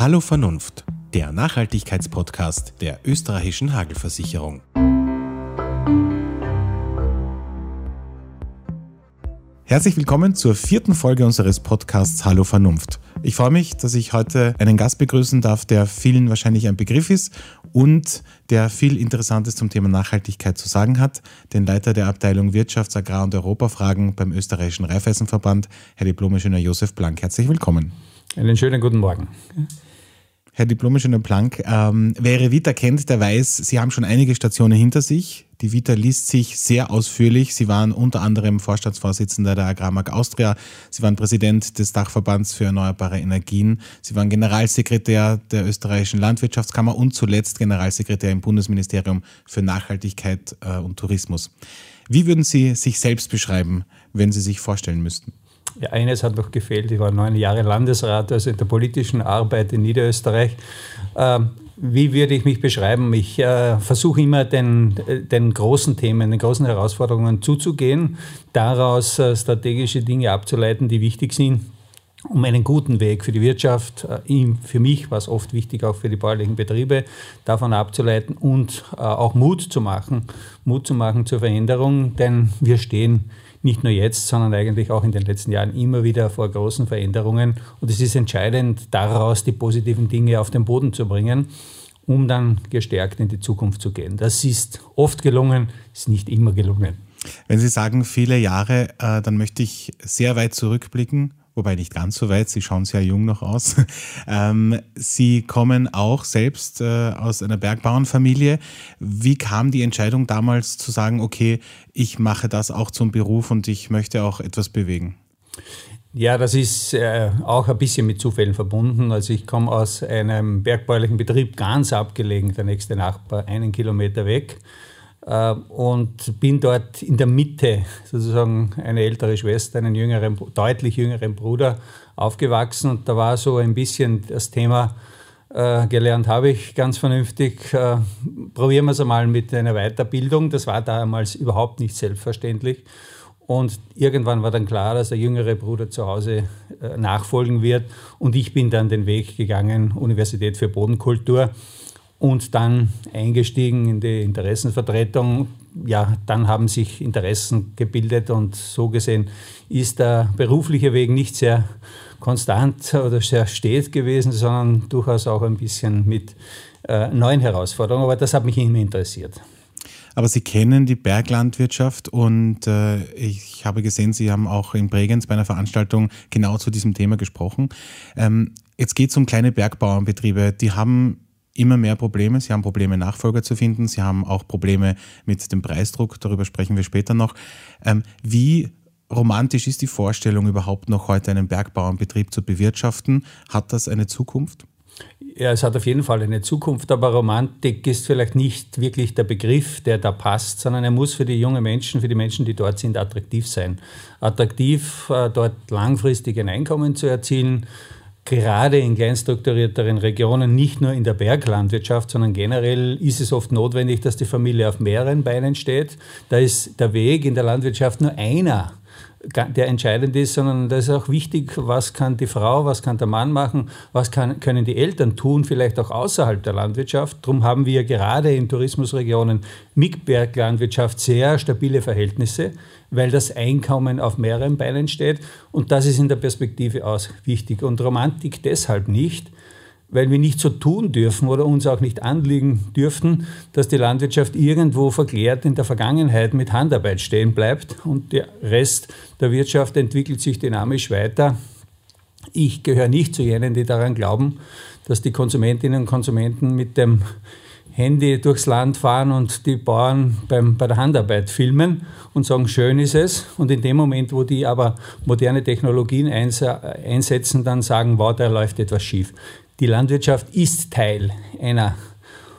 Hallo Vernunft, der Nachhaltigkeitspodcast der österreichischen Hagelversicherung. Herzlich willkommen zur vierten Folge unseres Podcasts Hallo Vernunft. Ich freue mich, dass ich heute einen Gast begrüßen darf, der vielen wahrscheinlich ein Begriff ist und der viel Interessantes zum Thema Nachhaltigkeit zu sagen hat, den Leiter der Abteilung Wirtschafts-, Agrar- und Europafragen beim österreichischen Raiffeisenverband, Herr Diplomingenieur Josef Blank. Herzlich willkommen. Einen schönen guten Morgen. Herr Diplom-Ingenieur Planck, ähm, wer Ihre Vita kennt, der weiß, Sie haben schon einige Stationen hinter sich. Die Vita liest sich sehr ausführlich. Sie waren unter anderem Vorstandsvorsitzender der Agrarmark Austria. Sie waren Präsident des Dachverbands für erneuerbare Energien. Sie waren Generalsekretär der österreichischen Landwirtschaftskammer und zuletzt Generalsekretär im Bundesministerium für Nachhaltigkeit äh, und Tourismus. Wie würden Sie sich selbst beschreiben, wenn Sie sich vorstellen müssten? Ja, eines hat noch gefehlt. Ich war neun Jahre Landesrat, also in der politischen Arbeit in Niederösterreich. Ähm, wie würde ich mich beschreiben? Ich äh, versuche immer den, den großen Themen, den großen Herausforderungen zuzugehen, daraus äh, strategische Dinge abzuleiten, die wichtig sind, um einen guten Weg für die Wirtschaft, äh, für mich war es oft wichtig, auch für die bäuerlichen Betriebe, davon abzuleiten und äh, auch Mut zu machen, Mut zu machen zur Veränderung, denn wir stehen nicht nur jetzt, sondern eigentlich auch in den letzten Jahren immer wieder vor großen Veränderungen. Und es ist entscheidend, daraus die positiven Dinge auf den Boden zu bringen, um dann gestärkt in die Zukunft zu gehen. Das ist oft gelungen, ist nicht immer gelungen. Wenn Sie sagen viele Jahre, äh, dann möchte ich sehr weit zurückblicken wobei nicht ganz so weit, Sie schauen sehr jung noch aus. Ähm, Sie kommen auch selbst äh, aus einer Bergbauernfamilie. Wie kam die Entscheidung damals zu sagen, okay, ich mache das auch zum Beruf und ich möchte auch etwas bewegen? Ja, das ist äh, auch ein bisschen mit Zufällen verbunden. Also ich komme aus einem bergbaulichen Betrieb ganz abgelegen, der nächste Nachbar einen Kilometer weg. Äh, und bin dort in der Mitte sozusagen eine ältere Schwester, einen jüngeren, deutlich jüngeren Bruder aufgewachsen und da war so ein bisschen das Thema, äh, gelernt habe ich ganz vernünftig, äh, probieren wir es einmal mit einer Weiterbildung. Das war damals überhaupt nicht selbstverständlich. Und irgendwann war dann klar, dass der jüngere Bruder zu Hause äh, nachfolgen wird. Und ich bin dann den Weg gegangen, Universität für Bodenkultur und dann eingestiegen in die Interessenvertretung. Ja, dann haben sich Interessen gebildet und so gesehen ist der berufliche Weg nicht sehr konstant oder sehr stet gewesen, sondern durchaus auch ein bisschen mit äh, neuen Herausforderungen. Aber das hat mich immer interessiert. Aber Sie kennen die Berglandwirtschaft und äh, ich habe gesehen, Sie haben auch in Bregenz bei einer Veranstaltung genau zu diesem Thema gesprochen. Ähm, jetzt geht es um kleine Bergbauernbetriebe. Die haben immer mehr Probleme. Sie haben Probleme, Nachfolger zu finden. Sie haben auch Probleme mit dem Preisdruck. Darüber sprechen wir später noch. Ähm, wie romantisch ist die Vorstellung überhaupt noch heute einen Bergbauernbetrieb zu bewirtschaften? Hat das eine Zukunft? Ja, es hat auf jeden Fall eine Zukunft, aber Romantik ist vielleicht nicht wirklich der Begriff, der da passt, sondern er muss für die jungen Menschen, für die Menschen, die dort sind, attraktiv sein. Attraktiv, äh, dort langfristig ein Einkommen zu erzielen, gerade in kleinstrukturierteren Regionen, nicht nur in der Berglandwirtschaft, sondern generell ist es oft notwendig, dass die Familie auf mehreren Beinen steht. Da ist der Weg in der Landwirtschaft nur einer der entscheidend ist, sondern da ist auch wichtig, was kann die Frau, was kann der Mann machen, was kann, können die Eltern tun, vielleicht auch außerhalb der Landwirtschaft. Darum haben wir gerade in Tourismusregionen mit Berglandwirtschaft sehr stabile Verhältnisse, weil das Einkommen auf mehreren Beinen steht und das ist in der Perspektive aus wichtig. Und Romantik deshalb nicht, weil wir nicht so tun dürfen oder uns auch nicht anliegen dürften, dass die Landwirtschaft irgendwo verklärt in der Vergangenheit mit Handarbeit stehen bleibt und der Rest der Wirtschaft entwickelt sich dynamisch weiter. Ich gehöre nicht zu jenen, die daran glauben, dass die Konsumentinnen und Konsumenten mit dem Handy durchs Land fahren und die Bauern beim, bei der Handarbeit filmen und sagen, schön ist es. Und in dem Moment, wo die aber moderne Technologien einsetzen, dann sagen, wow, da läuft etwas schief. Die Landwirtschaft ist Teil einer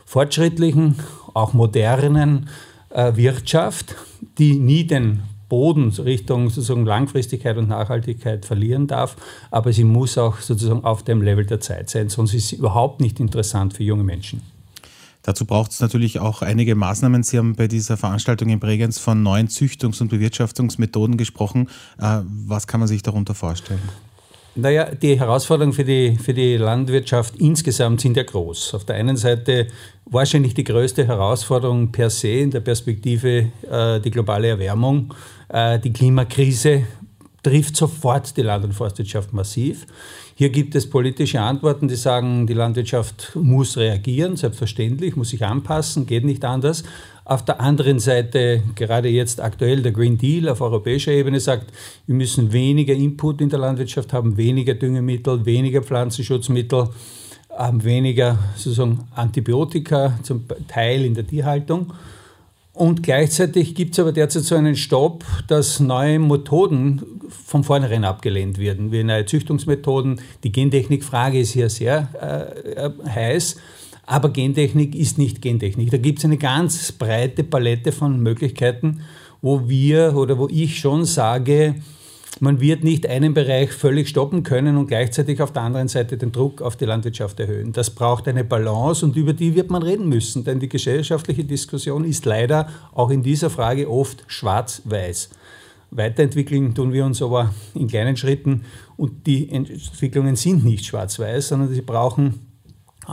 fortschrittlichen, auch modernen äh, Wirtschaft, die nie den Boden Richtung sozusagen Langfristigkeit und Nachhaltigkeit verlieren darf, aber sie muss auch sozusagen auf dem Level der Zeit sein, sonst ist sie überhaupt nicht interessant für junge Menschen. Dazu braucht es natürlich auch einige Maßnahmen. Sie haben bei dieser Veranstaltung in Bregenz von neuen Züchtungs- und Bewirtschaftungsmethoden gesprochen. Äh, was kann man sich darunter vorstellen? Naja, die Herausforderungen für die, für die Landwirtschaft insgesamt sind ja groß. Auf der einen Seite wahrscheinlich die größte Herausforderung per se in der Perspektive äh, die globale Erwärmung. Äh, die Klimakrise trifft sofort die Land- und Forstwirtschaft massiv. Hier gibt es politische Antworten, die sagen, die Landwirtschaft muss reagieren, selbstverständlich, muss sich anpassen, geht nicht anders. Auf der anderen Seite, gerade jetzt aktuell der Green Deal auf europäischer Ebene sagt, wir müssen weniger Input in der Landwirtschaft haben, weniger Düngemittel, weniger Pflanzenschutzmittel, weniger sozusagen Antibiotika, zum Teil in der Tierhaltung. Und gleichzeitig gibt es aber derzeit so einen Stopp, dass neue Methoden von vornherein abgelehnt werden, wie neue Züchtungsmethoden. Die Gentechnikfrage ist hier sehr äh, äh heiß. Aber Gentechnik ist nicht Gentechnik. Da gibt es eine ganz breite Palette von Möglichkeiten, wo wir oder wo ich schon sage, man wird nicht einen Bereich völlig stoppen können und gleichzeitig auf der anderen Seite den Druck auf die Landwirtschaft erhöhen. Das braucht eine Balance und über die wird man reden müssen, denn die gesellschaftliche Diskussion ist leider auch in dieser Frage oft schwarz-weiß. Weiterentwickeln tun wir uns aber in kleinen Schritten und die Entwicklungen sind nicht schwarz-weiß, sondern sie brauchen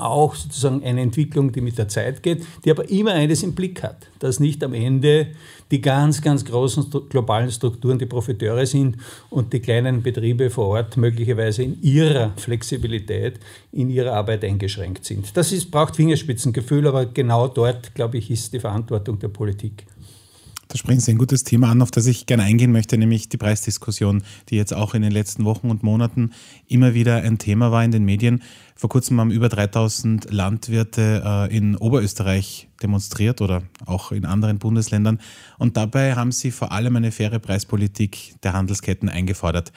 auch sozusagen eine Entwicklung, die mit der Zeit geht, die aber immer eines im Blick hat, dass nicht am Ende die ganz, ganz großen globalen Strukturen die Profiteure sind und die kleinen Betriebe vor Ort möglicherweise in ihrer Flexibilität, in ihrer Arbeit eingeschränkt sind. Das ist, braucht Fingerspitzengefühl, aber genau dort, glaube ich, ist die Verantwortung der Politik. Da sprechen Sie ein gutes Thema an, auf das ich gerne eingehen möchte, nämlich die Preisdiskussion, die jetzt auch in den letzten Wochen und Monaten immer wieder ein Thema war in den Medien. Vor kurzem haben über 3000 Landwirte äh, in Oberösterreich demonstriert oder auch in anderen Bundesländern. Und dabei haben sie vor allem eine faire Preispolitik der Handelsketten eingefordert.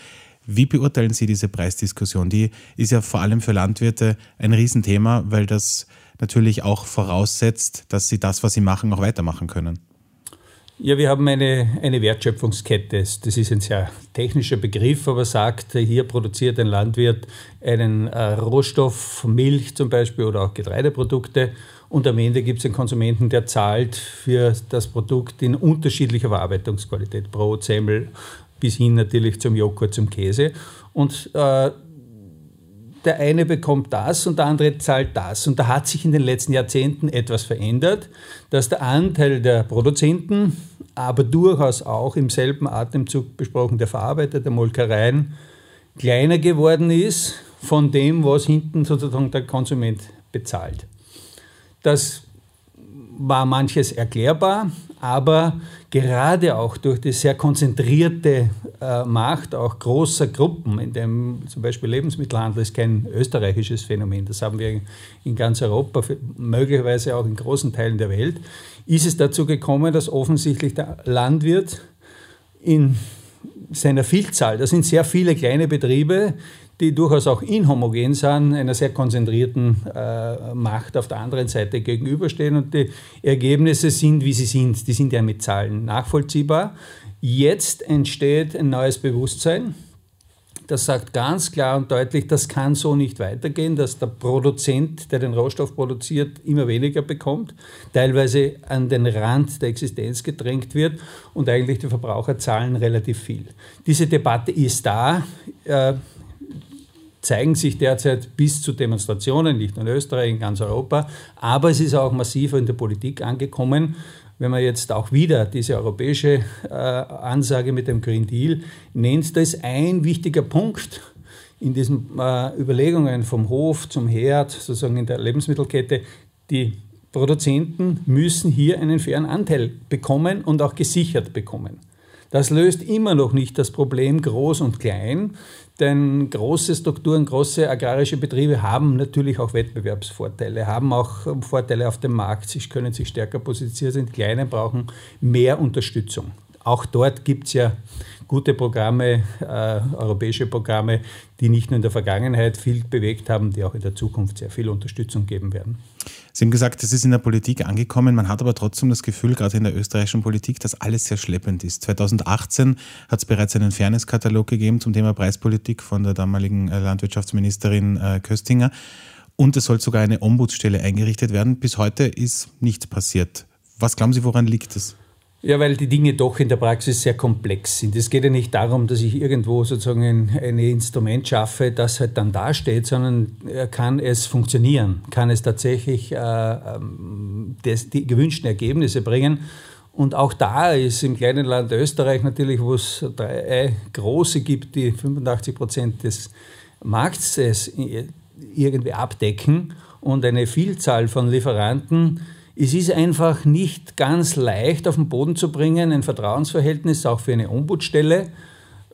Wie beurteilen Sie diese Preisdiskussion? Die ist ja vor allem für Landwirte ein Riesenthema, weil das natürlich auch voraussetzt, dass sie das, was sie machen, auch weitermachen können. Ja, wir haben eine, eine Wertschöpfungskette. Das ist ein sehr technischer Begriff, aber sagt, hier produziert ein Landwirt einen äh, Rohstoff, Milch zum Beispiel oder auch Getreideprodukte und am Ende gibt es einen Konsumenten, der zahlt für das Produkt in unterschiedlicher Verarbeitungsqualität, Brot, Semmel bis hin natürlich zum Joghurt, zum Käse. Und äh, der eine bekommt das und der andere zahlt das. Und da hat sich in den letzten Jahrzehnten etwas verändert, dass der Anteil der Produzenten, aber durchaus auch im selben Atemzug besprochen der Verarbeiter, der Molkereien, kleiner geworden ist von dem, was hinten sozusagen der Konsument bezahlt. Das war manches erklärbar, aber gerade auch durch die sehr konzentrierte äh, Macht auch großer Gruppen, in dem zum Beispiel Lebensmittelhandel ist kein österreichisches Phänomen, das haben wir in ganz Europa, möglicherweise auch in großen Teilen der Welt, ist es dazu gekommen, dass offensichtlich der Landwirt in seiner Vielzahl, das sind sehr viele kleine Betriebe, die durchaus auch inhomogen sind, einer sehr konzentrierten äh, Macht auf der anderen Seite gegenüberstehen. Und die Ergebnisse sind, wie sie sind. Die sind ja mit Zahlen nachvollziehbar. Jetzt entsteht ein neues Bewusstsein. Das sagt ganz klar und deutlich, das kann so nicht weitergehen, dass der Produzent, der den Rohstoff produziert, immer weniger bekommt, teilweise an den Rand der Existenz gedrängt wird und eigentlich die Verbraucher zahlen relativ viel. Diese Debatte ist da. Zeigen sich derzeit bis zu Demonstrationen, nicht nur in Österreich, in ganz Europa, aber es ist auch massiver in der Politik angekommen. Wenn man jetzt auch wieder diese europäische äh, Ansage mit dem Green Deal nennt, da ist ein wichtiger Punkt in diesen äh, Überlegungen vom Hof zum Herd, sozusagen in der Lebensmittelkette, die Produzenten müssen hier einen fairen Anteil bekommen und auch gesichert bekommen. Das löst immer noch nicht das Problem groß und klein, denn große Strukturen, große agrarische Betriebe haben natürlich auch Wettbewerbsvorteile, haben auch Vorteile auf dem Markt, sie können sich stärker positionieren, kleine, brauchen mehr Unterstützung. Auch dort gibt es ja gute Programme, äh, europäische Programme, die nicht nur in der Vergangenheit viel bewegt haben, die auch in der Zukunft sehr viel Unterstützung geben werden. Sie haben gesagt, das ist in der Politik angekommen. Man hat aber trotzdem das Gefühl, gerade in der österreichischen Politik, dass alles sehr schleppend ist. 2018 hat es bereits einen Fairness-Katalog gegeben zum Thema Preispolitik von der damaligen äh, Landwirtschaftsministerin äh, Köstinger. Und es soll sogar eine Ombudsstelle eingerichtet werden. Bis heute ist nichts passiert. Was glauben Sie, woran liegt es? Ja, weil die Dinge doch in der Praxis sehr komplex sind. Es geht ja nicht darum, dass ich irgendwo sozusagen ein, Instrument schaffe, das halt dann dasteht, sondern kann es funktionieren, kann es tatsächlich äh, ähm, das, die gewünschten Ergebnisse bringen. Und auch da ist im kleinen Land Österreich natürlich, wo es drei große gibt, die 85 Prozent des Markts irgendwie abdecken und eine Vielzahl von Lieferanten, es ist einfach nicht ganz leicht auf den Boden zu bringen, ein Vertrauensverhältnis auch für eine Ombudsstelle,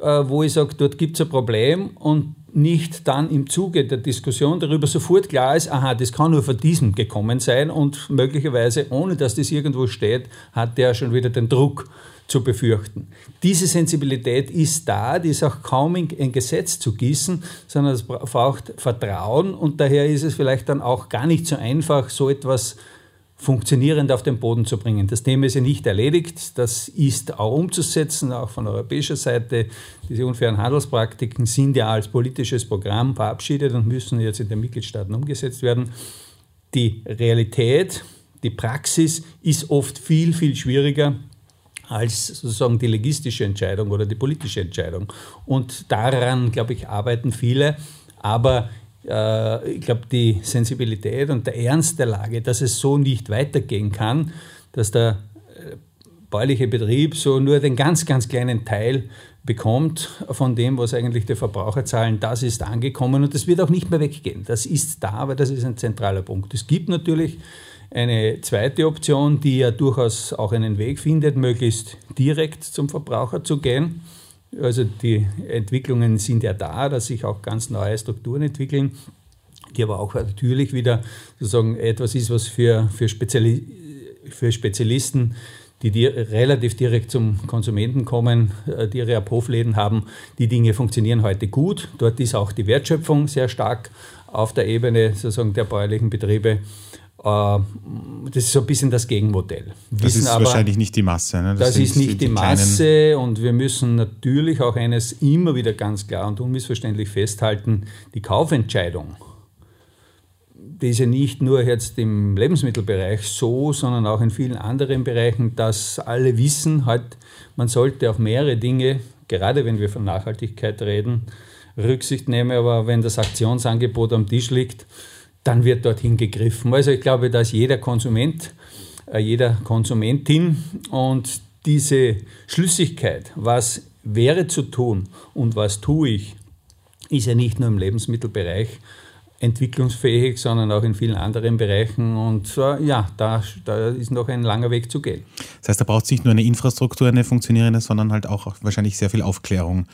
äh, wo ich sage, dort gibt es ein Problem und nicht dann im Zuge der Diskussion darüber sofort klar ist, aha, das kann nur von diesem gekommen sein und möglicherweise, ohne dass das irgendwo steht, hat der schon wieder den Druck zu befürchten. Diese Sensibilität ist da, die ist auch kaum in ein Gesetz zu gießen, sondern es braucht Vertrauen und daher ist es vielleicht dann auch gar nicht so einfach, so etwas funktionierend auf den Boden zu bringen. Das Thema ist ja nicht erledigt, das ist auch umzusetzen, auch von europäischer Seite. Diese unfairen Handelspraktiken sind ja als politisches Programm verabschiedet und müssen jetzt in den Mitgliedstaaten umgesetzt werden. Die Realität, die Praxis ist oft viel, viel schwieriger als sozusagen die legistische Entscheidung oder die politische Entscheidung. Und daran, glaube ich, arbeiten viele. Aber äh, ich glaube, die Sensibilität und der Ernst der Lage, dass es so nicht weitergehen kann, dass der äh, bäuerliche Betrieb so nur den ganz, ganz kleinen Teil bekommt von dem, was eigentlich die Verbraucher zahlen, das ist angekommen und das wird auch nicht mehr weggehen. Das ist da, aber das ist ein zentraler Punkt. Es gibt natürlich eine zweite Option, die ja durchaus auch einen Weg findet, möglichst direkt zum Verbraucher zu gehen. Also die Entwicklungen sind ja da, dass sich auch ganz neue Strukturen entwickeln, die aber auch natürlich wieder sozusagen etwas ist, was für, für, Speziali für Spezialisten, die, die relativ direkt zum Konsumenten kommen, äh, die ihre Abhofläden haben, die Dinge funktionieren heute gut. Dort ist auch die Wertschöpfung sehr stark auf der Ebene sozusagen der bäuerlichen Betriebe. Äh, das ist so ein bisschen das Gegenmodell. Das ist aber, wahrscheinlich nicht die Masse. Ne? Das, das ist nicht die, die Masse und wir müssen natürlich auch eines immer wieder ganz klar und unmissverständlich festhalten, die Kaufentscheidung, die ist ja nicht nur jetzt im Lebensmittelbereich so, sondern auch in vielen anderen Bereichen, dass alle wissen, halt, man sollte auf mehrere Dinge, gerade wenn wir von Nachhaltigkeit reden, Rücksicht nehmen, aber wenn das Aktionsangebot am Tisch liegt, dann wird dorthin gegriffen. Also ich glaube, dass jeder Konsument, äh, jeder Konsumentin und diese Schlüssigkeit, was wäre zu tun und was tue ich, ist ja nicht nur im Lebensmittelbereich entwicklungsfähig, sondern auch in vielen anderen Bereichen. Und äh, ja, da, da ist noch ein langer Weg zu gehen. Das heißt, da braucht es nicht nur eine Infrastruktur, eine funktionierende, sondern halt auch wahrscheinlich sehr viel Aufklärung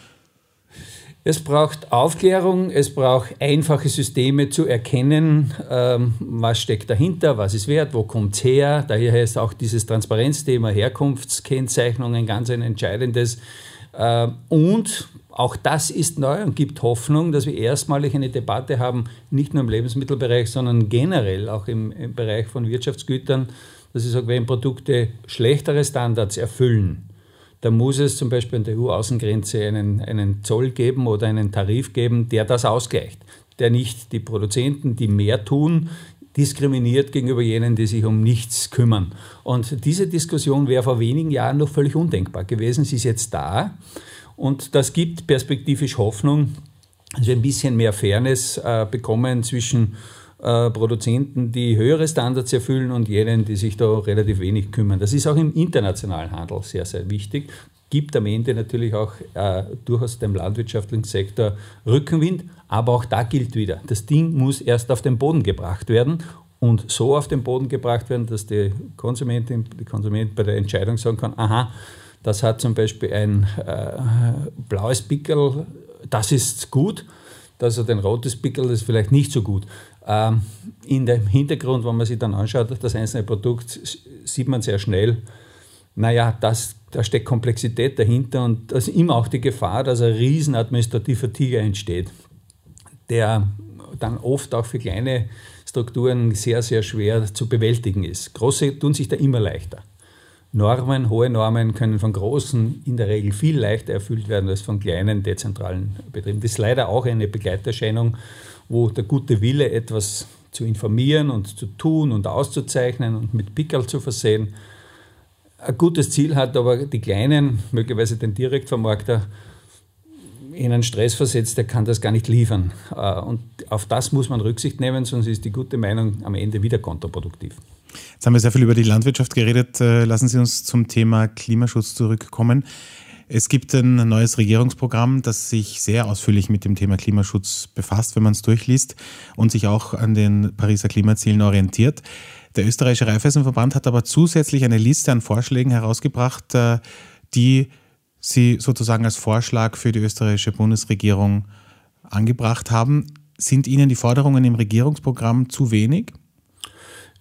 es braucht Aufklärung, es braucht einfache Systeme zu erkennen, ähm, was steckt dahinter, was ist wert, wo kommt es her. Daher ist auch dieses Transparenzthema Herkunftskennzeichnung ein ganz ein entscheidendes. Äh, und auch das ist neu und gibt Hoffnung, dass wir erstmalig eine Debatte haben, nicht nur im Lebensmittelbereich, sondern generell auch im, im Bereich von Wirtschaftsgütern, dass ich sage, wenn Produkte schlechtere Standards erfüllen, da muss es zum Beispiel an der EU-Außengrenze einen, einen Zoll geben oder einen Tarif geben, der das ausgleicht, der nicht die Produzenten, die mehr tun, diskriminiert gegenüber jenen, die sich um nichts kümmern. Und diese Diskussion wäre vor wenigen Jahren noch völlig undenkbar gewesen. Sie ist jetzt da und das gibt perspektivisch Hoffnung, dass wir ein bisschen mehr Fairness äh, bekommen zwischen äh, Produzenten, die höhere Standards erfüllen und jenen, die sich da relativ wenig kümmern. Das ist auch im internationalen Handel sehr, sehr wichtig. Gibt am Ende natürlich auch äh, durchaus dem landwirtschaftlichen Sektor Rückenwind, aber auch da gilt wieder, das Ding muss erst auf den Boden gebracht werden und so auf den Boden gebracht werden, dass die Konsumentin, die Konsument bei der Entscheidung sagen kann, aha, das hat zum Beispiel ein äh, blaues Pickel, das ist gut, das hat ein rotes Pickel, das ist vielleicht nicht so gut. Ähm, in dem Hintergrund, wenn man sich dann anschaut, das einzelne Produkt, sieht man sehr schnell, naja, das, da steckt Komplexität dahinter und da ist immer auch die Gefahr, dass ein riesen administrativer Tiger entsteht, der dann oft auch für kleine Strukturen sehr, sehr schwer zu bewältigen ist. Große tun sich da immer leichter. Normen, hohe Normen können von großen in der Regel viel leichter erfüllt werden als von kleinen dezentralen Betrieben. Das ist leider auch eine Begleiterscheinung wo der gute Wille, etwas zu informieren und zu tun und auszuzeichnen und mit Pickel zu versehen, ein gutes Ziel hat, aber die Kleinen, möglicherweise den Direktvermarkter, in einen Stress versetzt, der kann das gar nicht liefern. Äh, und auf das muss man Rücksicht nehmen, sonst ist die gute Meinung am Ende wieder kontraproduktiv. Jetzt haben wir sehr viel über die Landwirtschaft geredet. Äh, lassen Sie uns zum Thema Klimaschutz zurückkommen. Es gibt ein neues Regierungsprogramm, das sich sehr ausführlich mit dem Thema Klimaschutz befasst, wenn man es durchliest und sich auch an den Pariser Klimazielen orientiert. Der österreichische Raiffeisenverband hat aber zusätzlich eine Liste an Vorschlägen herausgebracht, äh, die Sie sozusagen als Vorschlag für die österreichische Bundesregierung angebracht haben. Sind Ihnen die Forderungen im Regierungsprogramm zu wenig?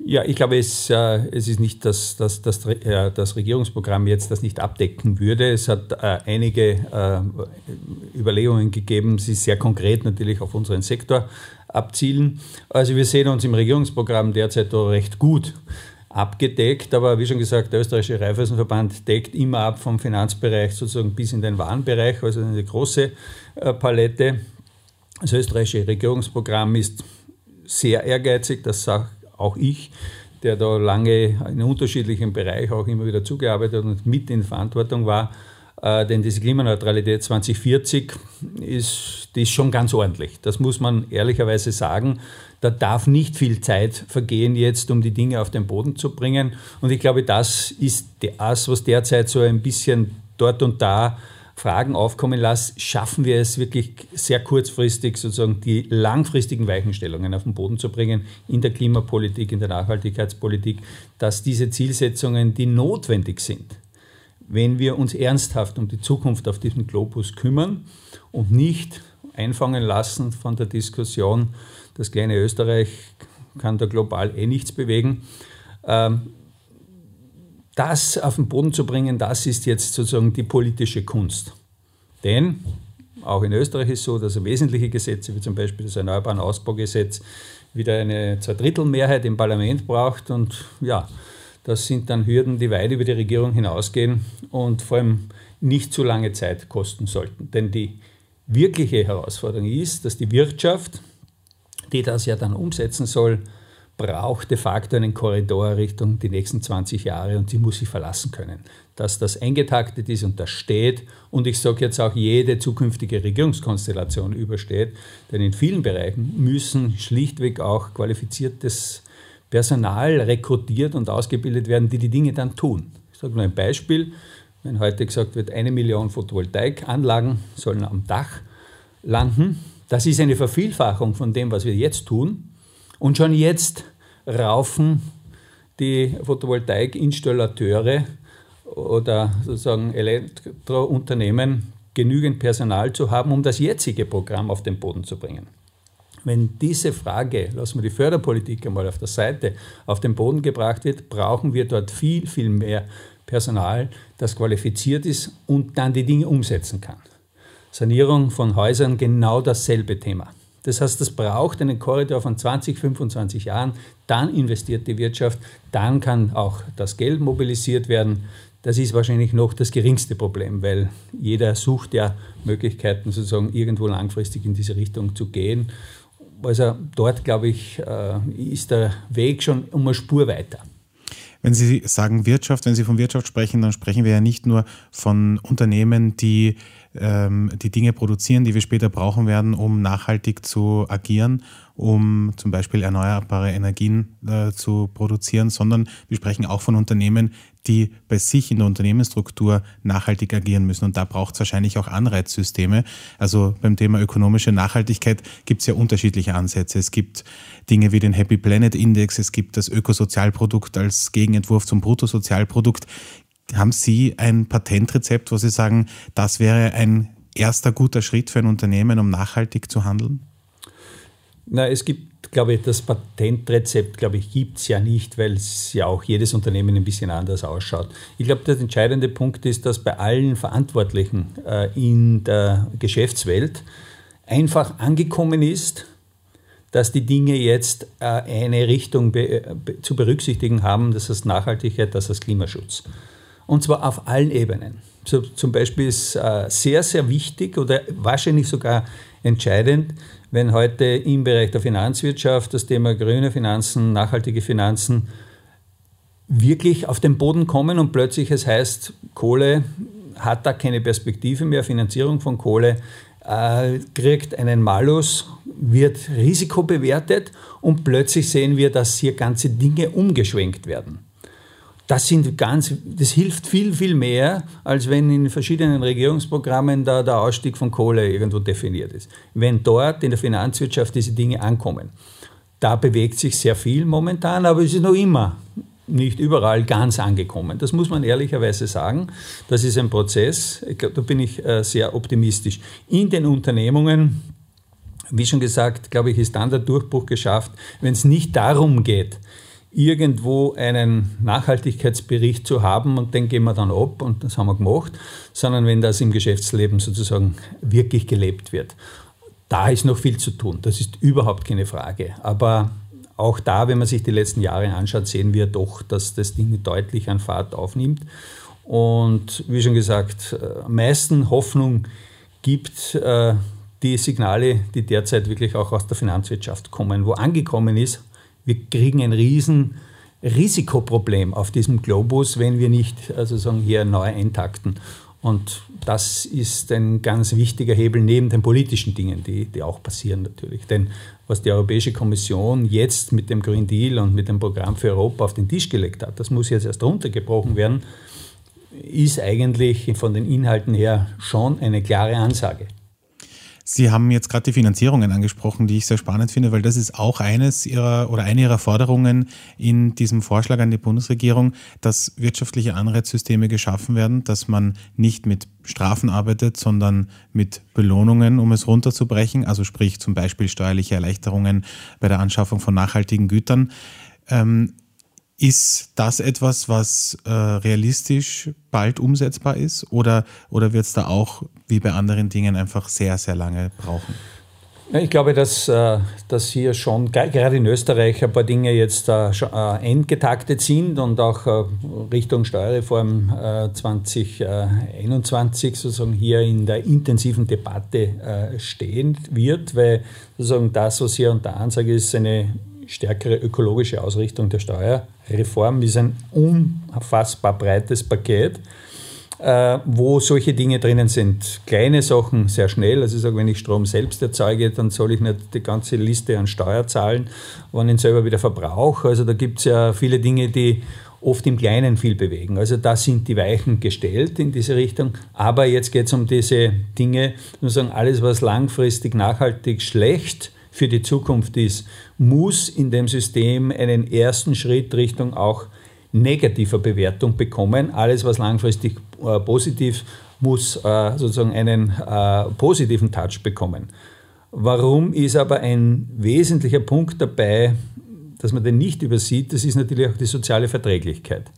Ja, ich glaube, es, äh, es ist nicht, dass, dass, dass äh, das Regierungsprogramm jetzt das nicht abdecken würde. Es hat äh, einige äh, Überlegungen gegeben, die sehr konkret natürlich auf unseren Sektor abzielen. Also wir sehen uns im Regierungsprogramm derzeit recht gut abgedeckt, aber wie schon gesagt, der österreichische Raiffeisenverband deckt immer ab vom Finanzbereich sozusagen bis in den Warenbereich, also eine große äh, Palette. Das österreichische Regierungsprogramm ist sehr ehrgeizig, das sage auch ich, der da lange in unterschiedlichen Bereichen auch immer wieder zugearbeitet und mit in Verantwortung war. Äh, denn diese Klimaneutralität 2040 ist, die ist schon ganz ordentlich. Das muss man ehrlicherweise sagen. Da darf nicht viel Zeit vergehen jetzt, um die Dinge auf den Boden zu bringen. Und ich glaube, das ist das, was derzeit so ein bisschen dort und da Fragen aufkommen lässt. Schaffen wir es wirklich sehr kurzfristig, sozusagen die langfristigen Weichenstellungen auf den Boden zu bringen in der Klimapolitik, in der Nachhaltigkeitspolitik, dass diese Zielsetzungen, die notwendig sind, wenn wir uns ernsthaft um die Zukunft auf diesem Globus kümmern und nicht einfangen lassen von der Diskussion, das kleine Österreich kann da global eh nichts bewegen. Ähm, das auf den Boden zu bringen, das ist jetzt sozusagen die politische Kunst. Denn auch in Österreich ist so, dass wesentliche Gesetze, wie zum Beispiel das Erneuerbaren Ausbaugesetz, wieder eine Zweidrittelmehrheit im Parlament braucht. Und ja, das sind dann Hürden, die weit über die Regierung hinausgehen und vor allem nicht zu lange Zeit kosten sollten. Denn die wirkliche Herausforderung ist, dass die Wirtschaft die das ja dann umsetzen soll, braucht de facto einen Korridor Richtung die nächsten 20 Jahre und sie muss sich verlassen können. Dass das eingetaktet ist und das steht und ich sage jetzt auch jede zukünftige Regierungskonstellation übersteht, denn in vielen Bereichen müssen schlichtweg auch qualifiziertes Personal rekrutiert und ausgebildet werden, die die Dinge dann tun. Ich sage nur ein Beispiel. Wenn heute gesagt wird, eine Million Photovoltaikanlagen sollen am Dach landen, das ist eine Vervielfachung von dem, was wir jetzt tun. Und schon jetzt raufen die Photovoltaikinstallateure oder sozusagen Elektrounternehmen genügend Personal zu haben, um das jetzige Programm auf den Boden zu bringen. Wenn diese Frage, lassen wir die Förderpolitik einmal auf der Seite, auf den Boden gebracht wird, brauchen wir dort viel, viel mehr Personal, das qualifiziert ist und dann die Dinge umsetzen kann. Sanierung von Häusern genau dasselbe Thema. Das heißt, das braucht einen Korridor von 20, 25 Jahren. Dann investiert die Wirtschaft, dann kann auch das Geld mobilisiert werden. Das ist wahrscheinlich noch das geringste Problem, weil jeder sucht ja Möglichkeiten, sozusagen irgendwo langfristig in diese Richtung zu gehen. Also dort, glaube ich, äh, ist der Weg schon um eine Spur weiter. Wenn Sie sagen Wirtschaft, wenn Sie von Wirtschaft sprechen, dann sprechen wir ja nicht nur von Unternehmen, die ähm, die Dinge produzieren, die wir später brauchen werden, um nachhaltig zu agieren, um zum Beispiel erneuerbare Energien äh, zu produzieren, sondern wir sprechen auch von Unternehmen, die bei sich in der Unternehmensstruktur nachhaltig agieren müssen. Und da braucht es wahrscheinlich auch Anreizsysteme. Also beim Thema ökonomische Nachhaltigkeit gibt es ja unterschiedliche Ansätze. Es gibt Dinge wie den Happy Planet Index, es gibt das Ökosozialprodukt als Gegenentwurf zum Bruttosozialprodukt. Haben Sie ein Patentrezept, wo Sie sagen, das wäre ein erster guter Schritt für ein Unternehmen, um nachhaltig zu handeln? Na, es gibt, glaube ich, das Patentrezept, glaube ich, gibt es ja nicht, weil es ja auch jedes Unternehmen ein bisschen anders ausschaut. Ich glaube, der entscheidende Punkt ist, dass bei allen Verantwortlichen äh, in der Geschäftswelt einfach angekommen ist, dass die Dinge jetzt äh, eine Richtung zu berücksichtigen haben, das heißt Nachhaltigkeit, das heißt Klimaschutz. Und zwar auf allen Ebenen. So, zum Beispiel ist äh, sehr, sehr wichtig oder wahrscheinlich sogar entscheidend, wenn heute im Bereich der Finanzwirtschaft das Thema grüne Finanzen, nachhaltige Finanzen wirklich auf den Boden kommen und plötzlich es heißt, Kohle hat da keine Perspektive mehr, Finanzierung von Kohle äh, kriegt einen Malus, wird Risiko bewertet und plötzlich sehen wir, dass hier ganze Dinge umgeschwenkt werden. Das, sind ganz, das hilft viel, viel mehr, als wenn in verschiedenen Regierungsprogrammen da der Ausstieg von Kohle irgendwo definiert ist. Wenn dort in der Finanzwirtschaft diese Dinge ankommen. Da bewegt sich sehr viel momentan, aber es ist noch immer nicht überall ganz angekommen. Das muss man ehrlicherweise sagen. Das ist ein Prozess. Ich glaube, da bin ich äh, sehr optimistisch. In den Unternehmungen, wie schon gesagt, glaube ich, ist dann der Durchbruch geschafft, wenn es nicht darum geht, irgendwo einen Nachhaltigkeitsbericht zu haben und den gehen wir dann ab und das haben wir gemacht, sondern wenn das im Geschäftsleben sozusagen wirklich gelebt wird. Da ist noch viel zu tun, das ist überhaupt keine Frage. Aber auch da, wenn man sich die letzten Jahre anschaut, sehen wir doch, dass das Ding deutlich an Fahrt aufnimmt. Und wie schon gesagt, äh, am meisten Hoffnung gibt äh, die Signale, die derzeit wirklich auch aus der Finanzwirtschaft kommen, wo angekommen ist, wir kriegen ein riesen Risikoproblem auf diesem Globus, wenn wir nicht also hier neu eintakten. Und das ist ein ganz wichtiger Hebel neben den politischen Dingen, die, die auch passieren natürlich. Denn was die Europäische Kommission jetzt mit dem Green Deal und mit dem Programm für Europa auf den Tisch gelegt hat, das muss jetzt erst runtergebrochen werden, ist eigentlich von den Inhalten her schon eine klare Ansage. Sie haben jetzt gerade die Finanzierungen angesprochen, die ich sehr spannend finde, weil das ist auch eines ihrer oder eine ihrer Forderungen in diesem Vorschlag an die Bundesregierung, dass wirtschaftliche Anreizsysteme geschaffen werden, dass man nicht mit Strafen arbeitet, sondern mit Belohnungen, um es runterzubrechen, also sprich zum Beispiel steuerliche Erleichterungen bei der Anschaffung von nachhaltigen Gütern. Ähm, ist das etwas, was äh, realistisch bald umsetzbar ist oder, oder wird es da auch wie bei anderen Dingen einfach sehr, sehr lange brauchen? Ich glaube, dass, äh, dass hier schon gerade in Österreich ein paar Dinge jetzt äh, äh, endgetaktet sind und auch Richtung Steuerreform 2021 sozusagen hier in der intensiven Debatte stehen wird, weil sozusagen das, was hier unter Ansage ist, eine stärkere ökologische Ausrichtung der Steuerreform ist ein unfassbar breites Paket, äh, wo solche Dinge drinnen sind. Kleine Sachen sehr schnell. Also ich sage, wenn ich Strom selbst erzeuge, dann soll ich nicht die ganze Liste an Steuer zahlen, wenn ich ihn selber wieder verbrauche. Also da gibt es ja viele Dinge, die oft im Kleinen viel bewegen. Also da sind die Weichen gestellt in diese Richtung. Aber jetzt geht es um diese Dinge, sagen, alles, was langfristig nachhaltig schlecht für die Zukunft ist, muss in dem System einen ersten Schritt Richtung auch negativer Bewertung bekommen. Alles, was langfristig äh, positiv, muss äh, sozusagen einen äh, positiven Touch bekommen. Warum ist aber ein wesentlicher Punkt dabei, dass man den nicht übersieht, das ist natürlich auch die soziale Verträglichkeit.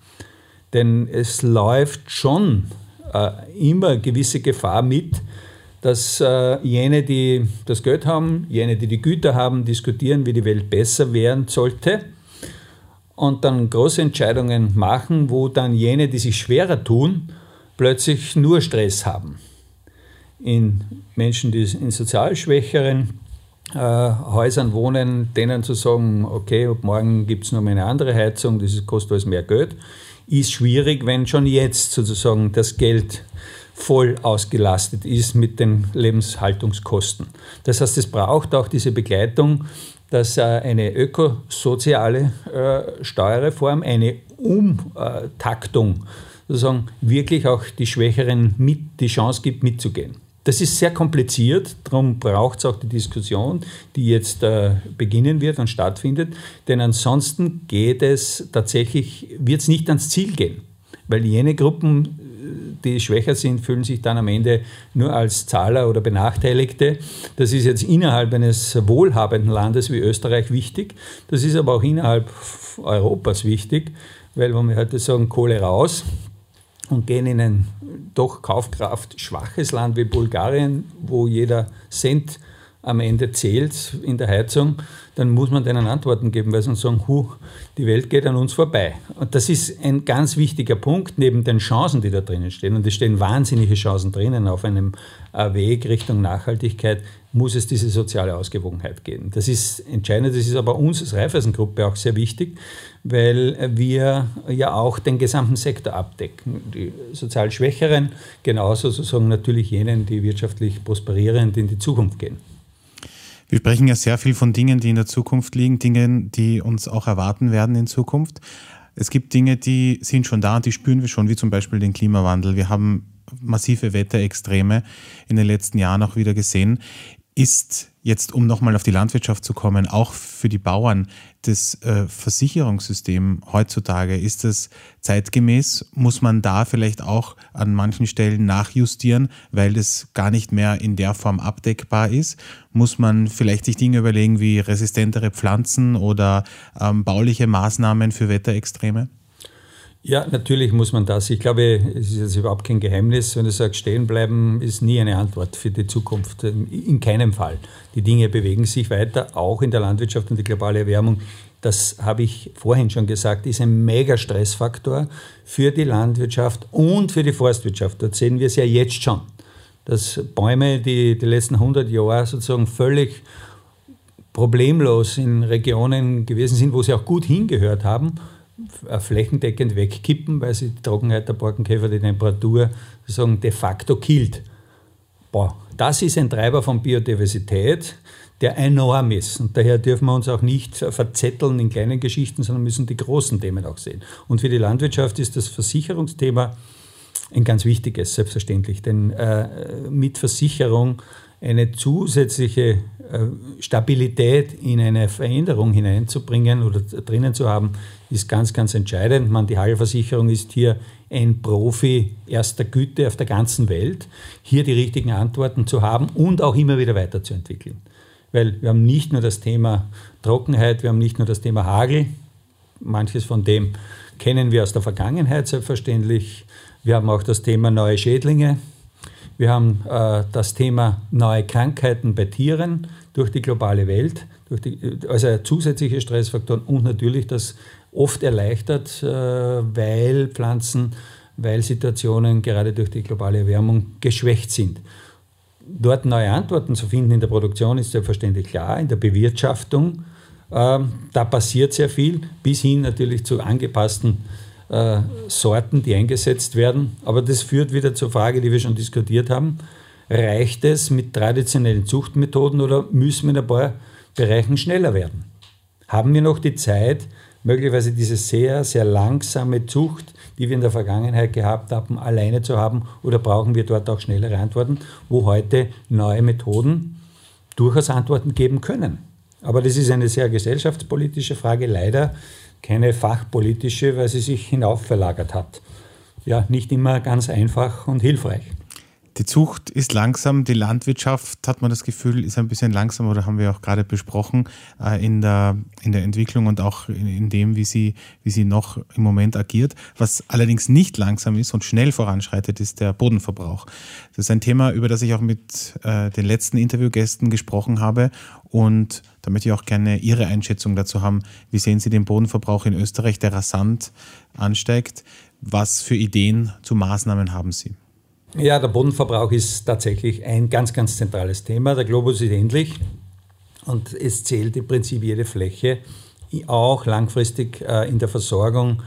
Denn es läuft schon äh, immer gewisse Gefahr mit, dass äh, jene, die das Geld haben, jene, die die Güter haben, diskutieren, wie die Welt besser werden sollte und dann große Entscheidungen machen, wo dann jene, die sich schwerer tun, plötzlich nur Stress haben. In Menschen, die in sozial schwächeren äh, Häusern wohnen, denen zu sagen, okay, ab morgen gibt es noch mal eine andere Heizung, das kostet alles mehr Geld, ist schwierig, wenn schon jetzt sozusagen das Geld voll ausgelastet ist mit den Lebenshaltungskosten. Das heißt, es braucht auch diese Begleitung, dass äh, eine ökosoziale äh, Steuerreform, eine Umtaktung sozusagen wirklich auch die Schwächeren mit die Chance gibt, mitzugehen. Das ist sehr kompliziert, darum braucht es auch die Diskussion, die jetzt äh, beginnen wird und stattfindet, denn ansonsten geht es tatsächlich, wird es nicht ans Ziel gehen, weil jene Gruppen die schwächer sind, fühlen sich dann am Ende nur als Zahler oder Benachteiligte. Das ist jetzt innerhalb eines wohlhabenden Landes wie Österreich wichtig. Das ist aber auch innerhalb Europas wichtig, weil wenn wir heute sagen, Kohle raus, und gehen in ein doch Kaufkraft schwaches Land wie Bulgarien, wo jeder Cent am Ende zählt in der Heizung, dann muss man denen Antworten geben, weil sie sagen, hu, die Welt geht an uns vorbei. Und das ist ein ganz wichtiger Punkt neben den Chancen, die da drinnen stehen. Und es stehen wahnsinnige Chancen drinnen auf einem äh, Weg Richtung Nachhaltigkeit, muss es diese soziale Ausgewogenheit geben. Das ist entscheidend, das ist aber uns als Raiffeisen-Gruppe auch sehr wichtig, weil wir ja auch den gesamten Sektor abdecken. Die sozial Schwächeren, genauso sozusagen natürlich jenen, die wirtschaftlich prosperierend in die Zukunft gehen. Wir sprechen ja sehr viel von Dingen, die in der Zukunft liegen, Dingen, die uns auch erwarten werden in Zukunft. Es gibt Dinge, die sind schon da die spüren wir schon, wie zum Beispiel den Klimawandel. Wir haben massive Wetterextreme in den letzten Jahren auch wieder gesehen ist jetzt, um nochmal auf die Landwirtschaft zu kommen, auch für die Bauern das äh, Versicherungssystem heutzutage, ist das zeitgemäß? Muss man da vielleicht auch an manchen Stellen nachjustieren, weil das gar nicht mehr in der Form abdeckbar ist? Muss man vielleicht sich Dinge überlegen wie resistentere Pflanzen oder ähm, bauliche Maßnahmen für Wetterextreme? Ja, natürlich muss man das. Ich glaube, es ist jetzt überhaupt kein Geheimnis, wenn du sagst, stehen bleiben ist nie eine Antwort für die Zukunft. In keinem Fall. Die Dinge bewegen sich weiter, auch in der Landwirtschaft und die globale Erwärmung. Das habe ich vorhin schon gesagt, ist ein mega Stressfaktor für die Landwirtschaft und für die Forstwirtschaft. Dort sehen wir es ja jetzt schon, dass Bäume, die die letzten 100 Jahre sozusagen völlig problemlos in Regionen gewesen sind, wo sie auch gut hingehört haben, flächendeckend wegkippen, weil sie die Trockenheit der Borkenkäfer die Temperatur sozusagen de facto killt. Boah, das ist ein Treiber von Biodiversität, der enorm ist. Und daher dürfen wir uns auch nicht verzetteln in kleinen Geschichten, sondern müssen die großen Themen auch sehen. Und für die Landwirtschaft ist das Versicherungsthema ein ganz wichtiges, selbstverständlich. Denn äh, mit Versicherung eine zusätzliche äh, Stabilität in eine Veränderung hineinzubringen oder drinnen zu haben, ist ganz, ganz entscheidend. Man, die Hagelversicherung ist hier ein Profi erster Güte auf der ganzen Welt, hier die richtigen Antworten zu haben und auch immer wieder weiterzuentwickeln. Weil wir haben nicht nur das Thema Trockenheit, wir haben nicht nur das Thema Hagel, manches von dem kennen wir aus der Vergangenheit selbstverständlich. Wir haben auch das Thema neue Schädlinge, wir haben äh, das Thema neue Krankheiten bei Tieren durch die globale Welt, die, also zusätzliche Stressfaktoren und natürlich das oft erleichtert, äh, weil Pflanzen, weil Situationen gerade durch die globale Erwärmung geschwächt sind. Dort neue Antworten zu finden in der Produktion ist selbstverständlich klar, in der Bewirtschaftung. Äh, da passiert sehr viel, bis hin natürlich zu angepassten äh, Sorten, die eingesetzt werden. Aber das führt wieder zur Frage, die wir schon diskutiert haben. Reicht es mit traditionellen Zuchtmethoden oder müssen wir in ein paar Bereichen schneller werden? Haben wir noch die Zeit, möglicherweise diese sehr, sehr langsame Zucht, die wir in der Vergangenheit gehabt haben, alleine zu haben oder brauchen wir dort auch schnellere Antworten, wo heute neue Methoden durchaus Antworten geben können? Aber das ist eine sehr gesellschaftspolitische Frage. Leider keine fachpolitische, weil sie sich hinaufverlagert hat. Ja, nicht immer ganz einfach und hilfreich. Die Zucht ist langsam, die Landwirtschaft, hat man das Gefühl, ist ein bisschen langsam oder haben wir auch gerade besprochen äh, in, der, in der Entwicklung und auch in, dem, wie sie, wie sie noch im Moment agiert. Was allerdings nicht langsam ist und schnell voranschreitet, ist der Bodenverbrauch. Das ist ein Thema, über das ich auch mit äh, den letzten Interviewgästen gesprochen habe und da möchte ich auch gerne Ihre Einschätzung dazu haben. Wie sehen Sie den Bodenverbrauch in Österreich, der rasant ansteigt? Was für Ideen zu Maßnahmen haben Sie? Ja, der Bodenverbrauch ist tatsächlich ein ganz, ganz zentrales Thema. Der Globus ist endlich und es zählt im Prinzip jede Fläche, auch langfristig äh, in der Versorgung,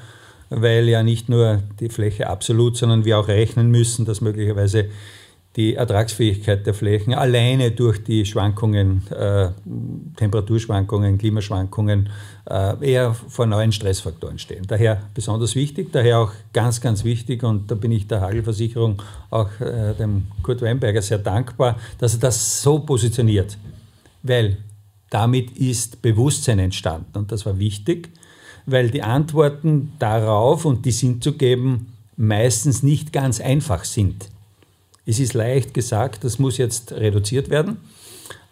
weil ja nicht nur die Fläche absolut, sondern wir auch rechnen müssen, dass möglicherweise die Ertragsfähigkeit der Flächen alleine durch die Schwankungen, äh, Temperaturschwankungen, Klimaschwankungen äh, eher vor neuen Stressfaktoren stehen. Daher besonders wichtig, daher auch ganz, ganz wichtig und da bin ich der Hagelversicherung auch äh, dem Kurt Weinberger sehr dankbar, dass er das so positioniert, weil damit ist Bewusstsein entstanden und das war wichtig, weil die Antworten darauf und die sind zu geben meistens nicht ganz einfach sind. Es ist leicht gesagt, das muss jetzt reduziert werden,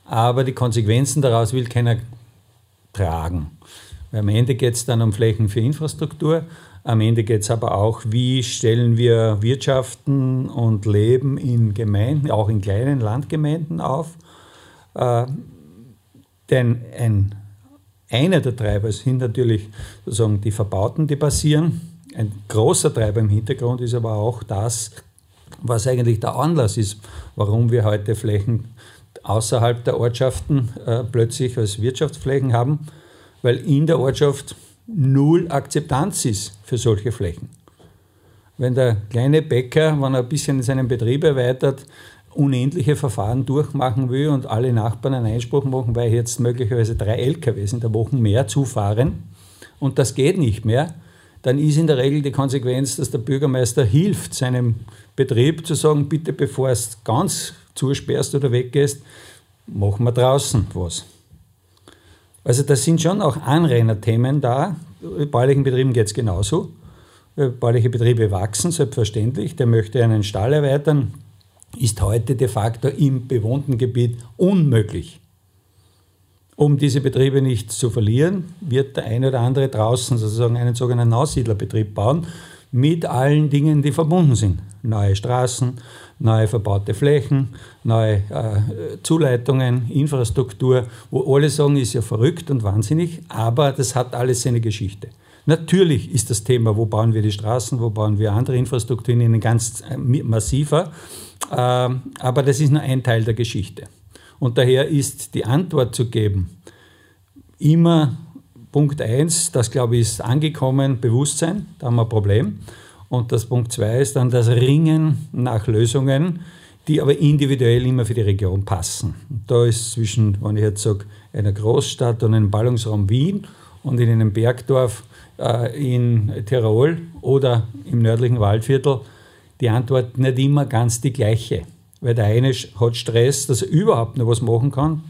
aber die Konsequenzen daraus will keiner tragen. Weil am Ende geht es dann um Flächen für Infrastruktur, am Ende geht es aber auch, wie stellen wir Wirtschaften und Leben in Gemeinden, auch in kleinen Landgemeinden auf. Äh, denn ein, einer der Treiber sind natürlich sozusagen die Verbauten, die passieren. Ein großer Treiber im Hintergrund ist aber auch das, was eigentlich der Anlass ist, warum wir heute Flächen außerhalb der Ortschaften äh, plötzlich als Wirtschaftsflächen haben, weil in der Ortschaft null Akzeptanz ist für solche Flächen. Wenn der kleine Bäcker, wenn er ein bisschen seinen Betrieb erweitert, unendliche Verfahren durchmachen will und alle Nachbarn einen Einspruch machen, weil jetzt möglicherweise drei LKWs in der Woche mehr zufahren und das geht nicht mehr, dann ist in der Regel die Konsequenz, dass der Bürgermeister hilft, seinem Betrieb zu sagen, bitte bevor es ganz zusperrst oder weggehst, machen wir draußen was. Also das sind schon auch Anrainerthemen da. Bei bäuerlichen Betrieben geht es genauso. Bäuerliche Betriebe wachsen, selbstverständlich. Der möchte einen Stall erweitern, ist heute de facto im bewohnten Gebiet unmöglich. Um diese Betriebe nicht zu verlieren, wird der eine oder andere draußen sozusagen einen sogenannten Aussiedlerbetrieb bauen, mit allen Dingen, die verbunden sind. Neue Straßen, neue verbaute Flächen, neue äh, Zuleitungen, Infrastruktur, wo alle sagen, ist ja verrückt und wahnsinnig, aber das hat alles seine Geschichte. Natürlich ist das Thema, wo bauen wir die Straßen, wo bauen wir andere Infrastrukturen, ganz äh, massiver. Ähm, aber das ist nur ein Teil der Geschichte. Und daher ist die Antwort zu geben, immer Punkt 1, das glaube ich ist angekommen, Bewusstsein, da haben wir ein Problem. Und das Punkt 2 ist dann das Ringen nach Lösungen, die aber individuell immer für die Region passen. Und da ist zwischen, wenn ich jetzt sage, einer Großstadt und einem Ballungsraum Wien und in einem Bergdorf äh, in Tirol oder im nördlichen Waldviertel die Antwort nicht immer ganz die gleiche. Weil der eine hat Stress, dass er überhaupt noch was machen kann.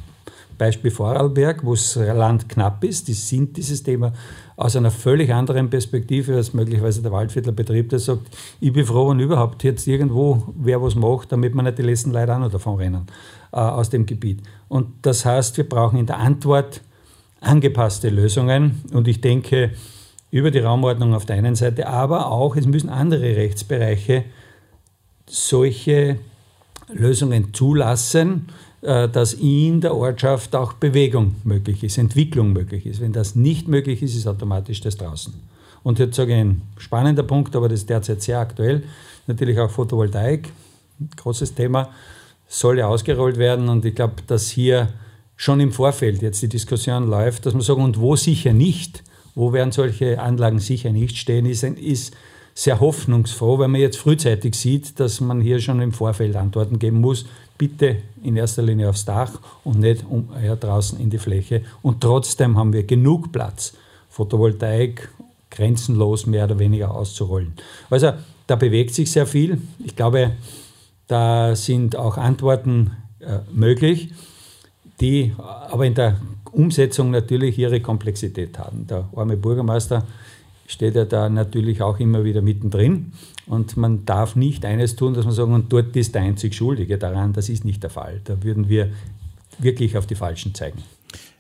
Beispiel Vorarlberg, wo das Land knapp ist, die sind dieses Thema aus einer völlig anderen Perspektive als möglicherweise der Waldviertelbetrieb, der sagt, ich bin froh, wenn überhaupt jetzt irgendwo wer was macht, damit man nicht die letzten Leute auch noch davon rennen äh, aus dem Gebiet. Und das heißt, wir brauchen in der Antwort angepasste Lösungen und ich denke, über die Raumordnung auf der einen Seite, aber auch, es müssen andere Rechtsbereiche solche Lösungen zulassen, äh, dass in der Ortschaft auch Bewegung möglich ist, Entwicklung möglich ist. Wenn das nicht möglich ist, ist automatisch das draußen. Und jetzt sage ich ein spannender Punkt, aber das ist derzeit sehr aktuell. Natürlich auch Photovoltaik, großes Thema, soll ja ausgerollt werden. Und ich glaube, dass hier schon im Vorfeld jetzt die Diskussion läuft, dass man sagen, und wo sicher nicht, wo werden solche Anlagen sicher nicht stehen, ist, ist sehr hoffnungsfroh, weil man jetzt frühzeitig sieht, dass man hier schon im Vorfeld Antworten geben muss. Bitte in erster Linie aufs Dach und nicht um, ja, draußen in die Fläche. Und trotzdem haben wir genug Platz, Photovoltaik grenzenlos mehr oder weniger auszurollen. Also da bewegt sich sehr viel. Ich glaube, da sind auch Antworten äh, möglich, die aber in der Umsetzung natürlich ihre Komplexität haben. Der arme Bürgermeister steht ja da natürlich auch immer wieder mittendrin. Und man darf nicht eines tun, dass man sagen, und dort ist der einzig Schuldige daran. Das ist nicht der Fall. Da würden wir wirklich auf die Falschen zeigen.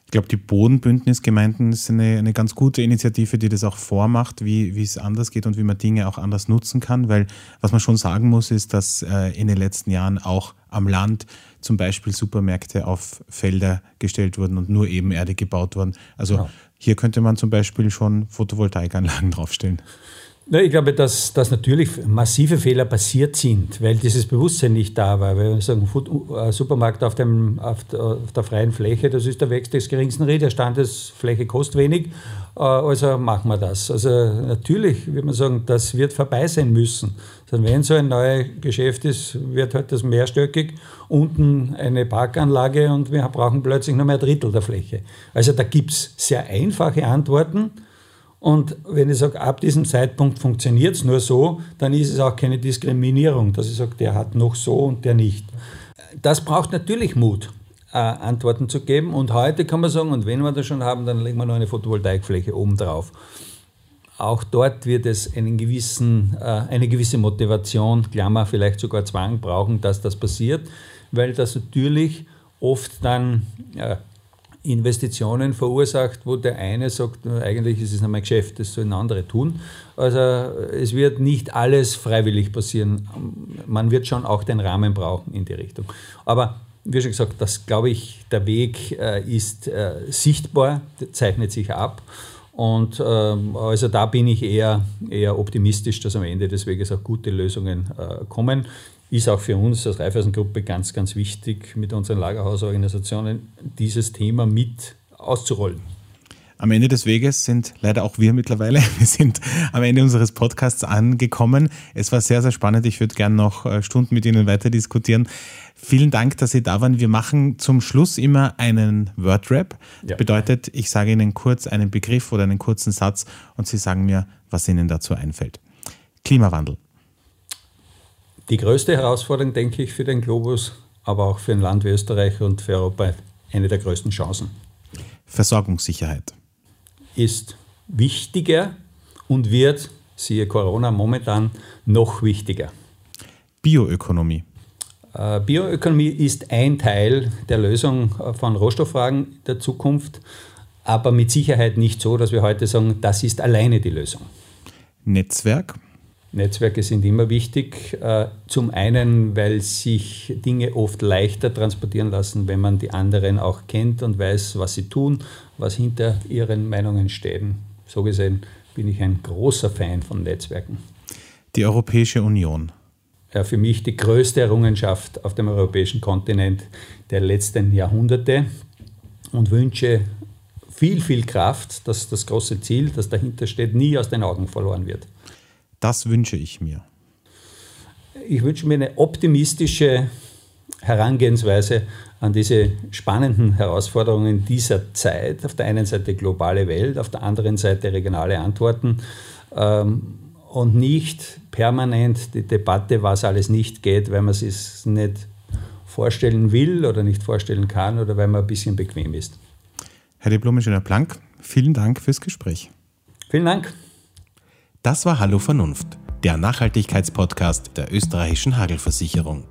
Ich glaube, die Bodenbündnisgemeinden ist eine, eine ganz gute Initiative, die das auch vormacht, wie, wie es anders geht und wie man Dinge auch anders nutzen kann. Weil was man schon sagen muss, ist, dass äh, in den letzten Jahren auch am Land zum Beispiel Supermärkte auf Felder gestellt wurden und nur Ebenerde gebaut wurden. Also genau. Hier könnte man zum Beispiel schon Photovoltaikanlagen draufstellen. Ja, ich glaube, dass, dass natürlich massive Fehler passiert sind, weil dieses Bewusstsein nicht da war. Weil wir sagen, äh, Supermarkt auf, dem, auf, der, freien Fläche, das ist der Wächst des geringsten Reh, der Standesfläche kostet wenig, äh, also machen wir das. Also natürlich würde man sagen, das wird vorbei sein müssen. Also wenn so ein neues Geschäft ist, wird halt das mehrstöckig, unten eine Parkanlage und wir brauchen plötzlich nur mehr ein Drittel der Fläche. Also da gibt es sehr einfache Antworten und wenn ich sage, ab diesem Zeitpunkt funktioniert es nur so, dann ist es auch keine Diskriminierung, dass ich sage, der hat noch so und der nicht. Das braucht natürlich Mut, äh, Antworten zu geben. Und heute kann man sagen, und wenn wir das schon haben, dann legen wir noch eine Photovoltaikfläche oben drauf. Auch dort wird es einen gewissen, äh, eine gewisse Motivation, Klammer, vielleicht sogar Zwang brauchen, dass das passiert, weil das natürlich oft dann äh, Investitionen verursacht, wo der eine sagt, eigentlich ist es nicht mein Geschäft, das sollen andere tun. Also es wird nicht alles freiwillig passieren. Man wird schon auch den Rahmen brauchen in die Richtung. Aber wie schon gesagt, das glaube ich, der Weg äh, ist äh, sichtbar, zeichnet sich ab. Und ähm, also da bin ich eher, eher optimistisch, dass am Ende des Weges auch gute Lösungen äh, kommen. Ist auch für uns als Raiffeisen-Gruppe ganz, ganz wichtig, mit unseren Lagerhausorganisationen dieses Thema mit auszurollen. Am Ende des Weges sind leider auch wir mittlerweile. Wir sind am Ende unseres Podcasts angekommen. Es war sehr, sehr spannend. Ich würde gerne noch äh, Stunden mit Ihnen weiter diskutieren. Vielen Dank, dass Sie da waren. Wir machen zum Schluss immer einen Wordrap. Ja. Bedeutet, ich sage Ihnen kurz einen Begriff oder einen kurzen Satz und Sie sagen mir, was Ihnen dazu einfällt. Klimawandel. Die größte Herausforderung, denke ich, für den Globus, aber auch für ein Land wie Österreich und für Europa eine der größten Chancen. Versorgungssicherheit ist wichtiger und wird, siehe Corona, momentan noch wichtiger. Bioökonomie. Äh, Bioökonomie ist ein Teil der Lösung von Rohstofffragen der Zukunft, aber mit Sicherheit nicht so, dass wir heute sagen, das ist alleine die Lösung. Netzwerk. Netzwerke sind immer wichtig. Äh, zum einen, weil sich Dinge oft leichter transportieren lassen, wenn man die anderen auch kennt und weiß, was sie tun, was hinter ihren Meinungen stehen. So gesehen bin ich ein großer Fan von Netzwerken. Die Europäische Union. Ja, für mich die größte Errungenschaft auf dem europäischen Kontinent der letzten Jahrhunderte und wünsche viel, viel Kraft, dass das große Ziel, das dahinter steht, nie aus den Augen verloren wird. Das wünsche ich mir. Ich wünsche mir eine optimistische Herangehensweise an diese spannenden Herausforderungen dieser Zeit. Auf der einen Seite globale Welt, auf der anderen Seite regionale Antworten ähm, und nicht permanent die Debatte, was alles nicht geht, weil man es sich nicht vorstellen will oder nicht vorstellen kann oder weil man ein bisschen bequem ist. Herr Diplom-Ingenieur vielen Dank fürs Gespräch. Vielen Dank. Das war Hallo Vernunft, der Nachhaltigkeitspodcast der österreichischen Hagelversicherung.